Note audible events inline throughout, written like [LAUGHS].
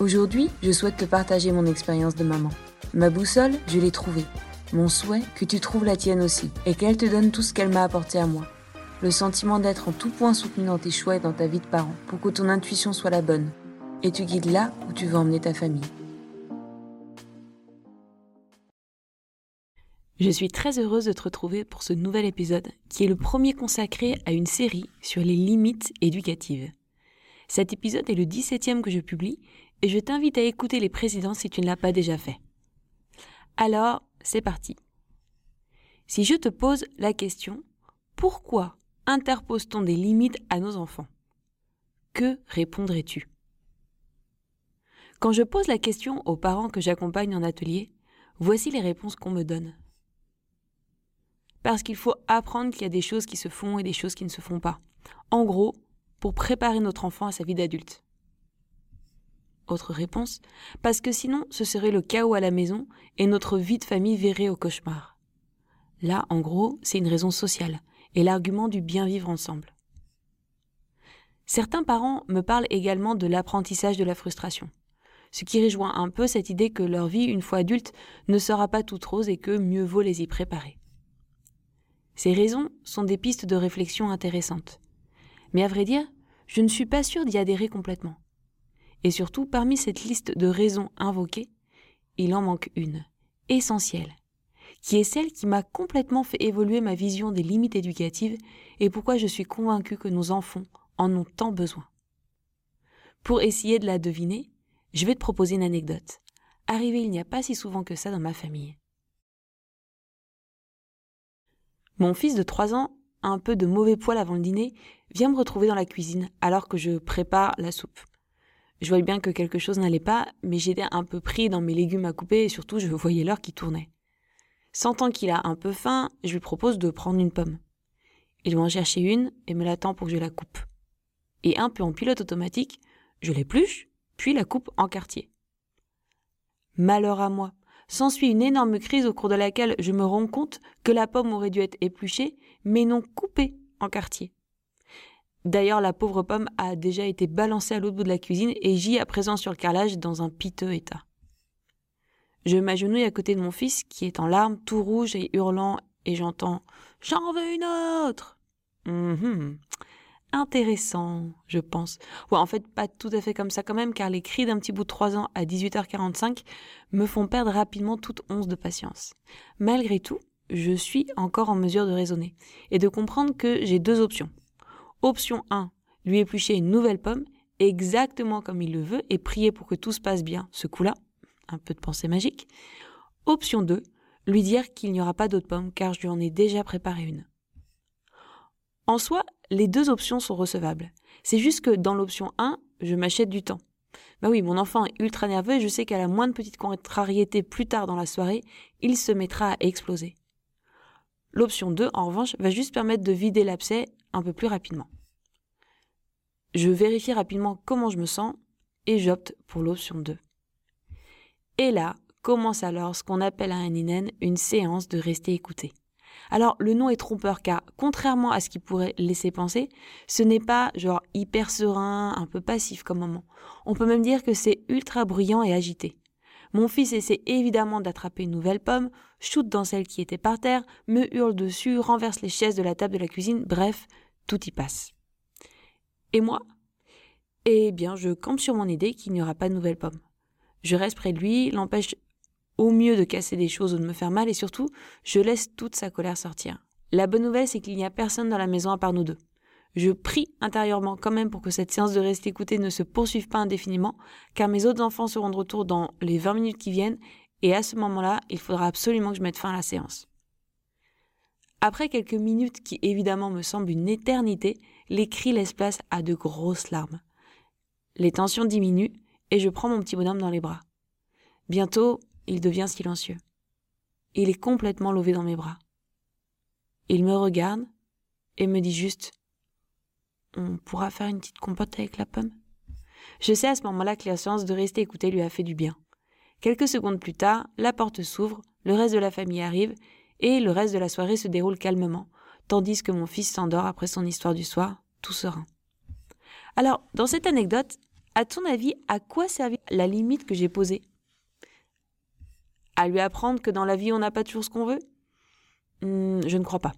Aujourd'hui, je souhaite te partager mon expérience de maman. Ma boussole, je l'ai trouvée. Mon souhait, que tu trouves la tienne aussi, et qu'elle te donne tout ce qu'elle m'a apporté à moi. Le sentiment d'être en tout point soutenu dans tes choix et dans ta vie de parent, pour que ton intuition soit la bonne, et tu guides là où tu veux emmener ta famille. Je suis très heureuse de te retrouver pour ce nouvel épisode, qui est le premier consacré à une série sur les limites éducatives. Cet épisode est le 17e que je publie et je t'invite à écouter les précédents si tu ne l'as pas déjà fait. Alors, c'est parti. Si je te pose la question, pourquoi interpose-t-on des limites à nos enfants? Que répondrais-tu? Quand je pose la question aux parents que j'accompagne en atelier, voici les réponses qu'on me donne. Parce qu'il faut apprendre qu'il y a des choses qui se font et des choses qui ne se font pas. En gros, pour préparer notre enfant à sa vie d'adulte. Autre réponse, parce que sinon ce serait le chaos à la maison et notre vie de famille verrait au cauchemar. Là, en gros, c'est une raison sociale et l'argument du bien vivre ensemble. Certains parents me parlent également de l'apprentissage de la frustration, ce qui rejoint un peu cette idée que leur vie, une fois adulte, ne sera pas toute rose et que mieux vaut les y préparer. Ces raisons sont des pistes de réflexion intéressantes. Mais à vrai dire, je ne suis pas sûre d'y adhérer complètement. Et surtout, parmi cette liste de raisons invoquées, il en manque une, essentielle, qui est celle qui m'a complètement fait évoluer ma vision des limites éducatives et pourquoi je suis convaincue que nos enfants en ont tant besoin. Pour essayer de la deviner, je vais te proposer une anecdote, arrivée il n'y a pas si souvent que ça dans ma famille. Mon fils de 3 ans, un peu de mauvais poil avant le dîner, vient me retrouver dans la cuisine alors que je prépare la soupe. Je voyais bien que quelque chose n'allait pas, mais j'étais un peu pris dans mes légumes à couper et surtout je [LAUGHS] voyais l'heure qui tournait. Sentant qu'il a un peu faim, je lui propose de prendre une pomme. Il va en chercher une et me l'attend pour que je la coupe. Et un peu en pilote automatique, je l'épluche, puis la coupe en quartier. Malheur à moi. S'ensuit une énorme crise au cours de laquelle je me rends compte que la pomme aurait dû être épluchée, mais non coupée en quartier. D'ailleurs, la pauvre pomme a déjà été balancée à l'autre bout de la cuisine et gît à présent sur le carrelage dans un piteux état. Je m'agenouille à côté de mon fils qui est en larmes, tout rouge et hurlant, et j'entends J'en veux une autre hum Intéressant, je pense. Ouais, en fait, pas tout à fait comme ça quand même, car les cris d'un petit bout de 3 ans à 18h45 me font perdre rapidement toute once de patience. Malgré tout, je suis encore en mesure de raisonner et de comprendre que j'ai deux options. Option 1, lui éplucher une nouvelle pomme, exactement comme il le veut, et prier pour que tout se passe bien, ce coup-là, un peu de pensée magique. Option 2, lui dire qu'il n'y aura pas d'autres pommes, car je lui en ai déjà préparé une. En soi, les deux options sont recevables. C'est juste que dans l'option 1, je m'achète du temps. Bah oui, mon enfant est ultra nerveux et je sais qu'à la moindre petite contrariété plus tard dans la soirée, il se mettra à exploser. L'option 2, en revanche, va juste permettre de vider l'abcès un peu plus rapidement. Je vérifie rapidement comment je me sens et j'opte pour l'option 2. Et là commence alors ce qu'on appelle à un une séance de rester écouté. Alors le nom est trompeur car contrairement à ce qu'il pourrait laisser penser, ce n'est pas genre hyper serein, un peu passif comme moment. On peut même dire que c'est ultra bruyant et agité. Mon fils essaie évidemment d'attraper une nouvelle pomme, shoot dans celle qui était par terre, me hurle dessus, renverse les chaises de la table de la cuisine, bref, tout y passe. Et moi? Eh bien, je campe sur mon idée qu'il n'y aura pas de nouvelle pomme. Je reste près de lui, l'empêche au mieux de casser des choses ou de me faire mal et surtout, je laisse toute sa colère sortir. La bonne nouvelle, c'est qu'il n'y a personne dans la maison à part nous deux. Je prie intérieurement quand même pour que cette séance de rester écouté ne se poursuive pas indéfiniment, car mes autres enfants seront de retour dans les 20 minutes qui viennent, et à ce moment-là, il faudra absolument que je mette fin à la séance. Après quelques minutes qui évidemment me semblent une éternité, les cris laissent place à de grosses larmes. Les tensions diminuent et je prends mon petit bonhomme dans les bras. Bientôt, il devient silencieux. Il est complètement levé dans mes bras. Il me regarde et me dit juste On pourra faire une petite compote avec la pomme Je sais à ce moment-là que la séance de rester écouté lui a fait du bien. Quelques secondes plus tard, la porte s'ouvre, le reste de la famille arrive, et le reste de la soirée se déroule calmement, tandis que mon fils s'endort après son histoire du soir, tout serein. Alors, dans cette anecdote, à ton avis, à quoi servit la limite que j'ai posée? À lui apprendre que dans la vie, on n'a pas toujours ce qu'on veut? Hmm, Je ne crois pas.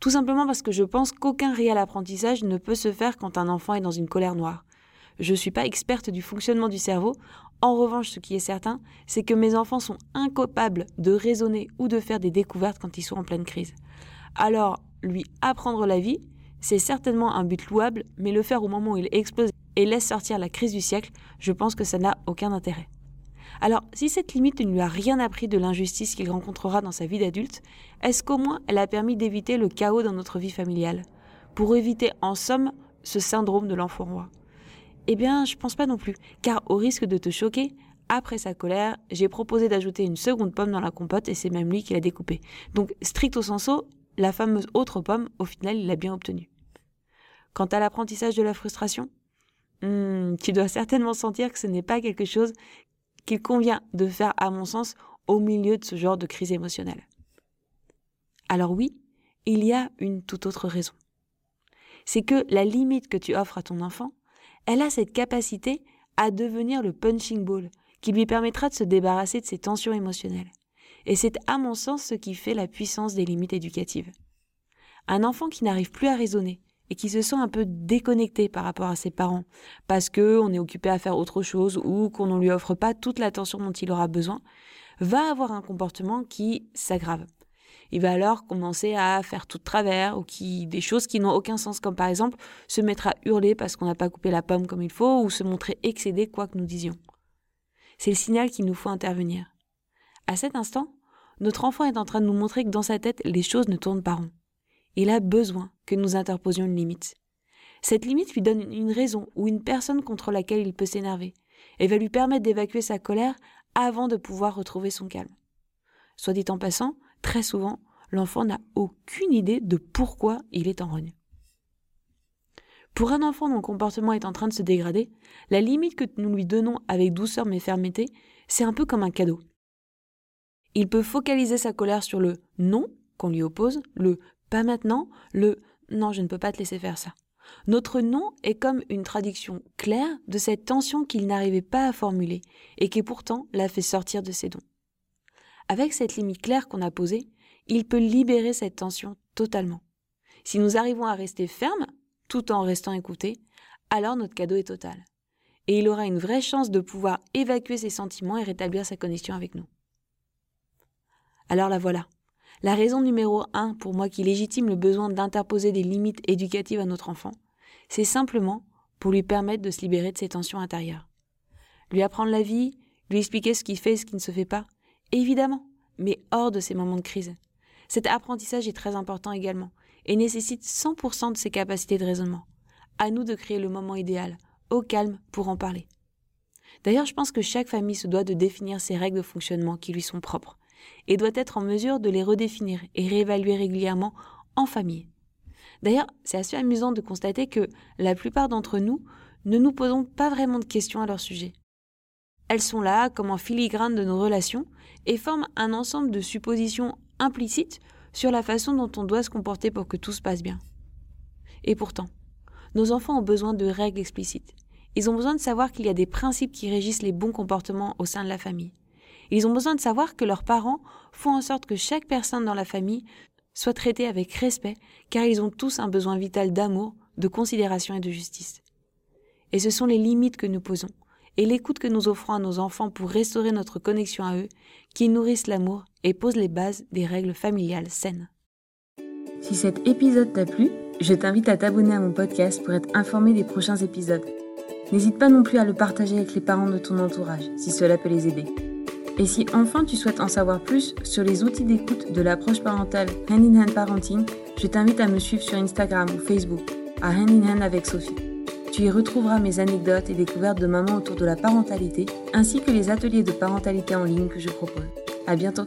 Tout simplement parce que je pense qu'aucun réel apprentissage ne peut se faire quand un enfant est dans une colère noire. Je ne suis pas experte du fonctionnement du cerveau. En revanche, ce qui est certain, c'est que mes enfants sont incapables de raisonner ou de faire des découvertes quand ils sont en pleine crise. Alors, lui apprendre la vie, c'est certainement un but louable, mais le faire au moment où il explose et laisse sortir la crise du siècle, je pense que ça n'a aucun intérêt. Alors, si cette limite ne lui a rien appris de l'injustice qu'il rencontrera dans sa vie d'adulte, est-ce qu'au moins elle a permis d'éviter le chaos dans notre vie familiale? Pour éviter, en somme, ce syndrome de l'enfant roi? Eh bien, je pense pas non plus, car au risque de te choquer, après sa colère, j'ai proposé d'ajouter une seconde pomme dans la compote et c'est même lui qui l'a découpée. Donc, stricto sensu, la fameuse autre pomme, au final, il l'a bien obtenue. Quant à l'apprentissage de la frustration, hmm, tu dois certainement sentir que ce n'est pas quelque chose qu'il convient de faire, à mon sens, au milieu de ce genre de crise émotionnelle. Alors oui, il y a une toute autre raison. C'est que la limite que tu offres à ton enfant, elle a cette capacité à devenir le punching ball qui lui permettra de se débarrasser de ses tensions émotionnelles. Et c'est à mon sens ce qui fait la puissance des limites éducatives. Un enfant qui n'arrive plus à raisonner et qui se sent un peu déconnecté par rapport à ses parents parce que on est occupé à faire autre chose ou qu'on ne lui offre pas toute l'attention dont il aura besoin, va avoir un comportement qui s'aggrave. Il va alors commencer à faire tout de travers ou qui des choses qui n'ont aucun sens comme par exemple se mettre à hurler parce qu'on n'a pas coupé la pomme comme il faut ou se montrer excédé quoi que nous disions. C'est le signal qu'il nous faut intervenir. À cet instant, notre enfant est en train de nous montrer que dans sa tête, les choses ne tournent pas rond. Il a besoin que nous interposions une limite. Cette limite lui donne une raison ou une personne contre laquelle il peut s'énerver et va lui permettre d'évacuer sa colère avant de pouvoir retrouver son calme. Soit dit en passant, très souvent, l'enfant n'a aucune idée de pourquoi il est en rogne. Pour un enfant dont le comportement est en train de se dégrader, la limite que nous lui donnons avec douceur mais fermeté, c'est un peu comme un cadeau. Il peut focaliser sa colère sur le non qu'on lui oppose, le pas maintenant, le non, je ne peux pas te laisser faire ça. Notre non est comme une traduction claire de cette tension qu'il n'arrivait pas à formuler et qui pourtant l'a fait sortir de ses dons. Avec cette limite claire qu'on a posée, il peut libérer cette tension totalement. Si nous arrivons à rester fermes, tout en restant écoutés, alors notre cadeau est total. Et il aura une vraie chance de pouvoir évacuer ses sentiments et rétablir sa connexion avec nous. Alors la voilà. La raison numéro un pour moi qui légitime le besoin d'interposer des limites éducatives à notre enfant, c'est simplement pour lui permettre de se libérer de ses tensions intérieures. Lui apprendre la vie, lui expliquer ce qu'il fait et ce qui ne se fait pas, évidemment, mais hors de ces moments de crise. Cet apprentissage est très important également et nécessite 100% de ses capacités de raisonnement. À nous de créer le moment idéal, au calme, pour en parler. D'ailleurs, je pense que chaque famille se doit de définir ses règles de fonctionnement qui lui sont propres et doit être en mesure de les redéfinir et réévaluer régulièrement en famille. D'ailleurs, c'est assez amusant de constater que la plupart d'entre nous ne nous posons pas vraiment de questions à leur sujet. Elles sont là comme en filigrane de nos relations et forment un ensemble de suppositions implicites sur la façon dont on doit se comporter pour que tout se passe bien. Et pourtant, nos enfants ont besoin de règles explicites. Ils ont besoin de savoir qu'il y a des principes qui régissent les bons comportements au sein de la famille. Ils ont besoin de savoir que leurs parents font en sorte que chaque personne dans la famille soit traitée avec respect, car ils ont tous un besoin vital d'amour, de considération et de justice. Et ce sont les limites que nous posons, et l'écoute que nous offrons à nos enfants pour restaurer notre connexion à eux, qui nourrissent l'amour et posent les bases des règles familiales saines. Si cet épisode t'a plu, je t'invite à t'abonner à mon podcast pour être informé des prochains épisodes. N'hésite pas non plus à le partager avec les parents de ton entourage, si cela peut les aider. Et si enfin tu souhaites en savoir plus sur les outils d'écoute de l'approche parentale Hand in Hand Parenting, je t'invite à me suivre sur Instagram ou Facebook, à Hand in Hand avec Sophie. Tu y retrouveras mes anecdotes et découvertes de maman autour de la parentalité, ainsi que les ateliers de parentalité en ligne que je propose. À bientôt!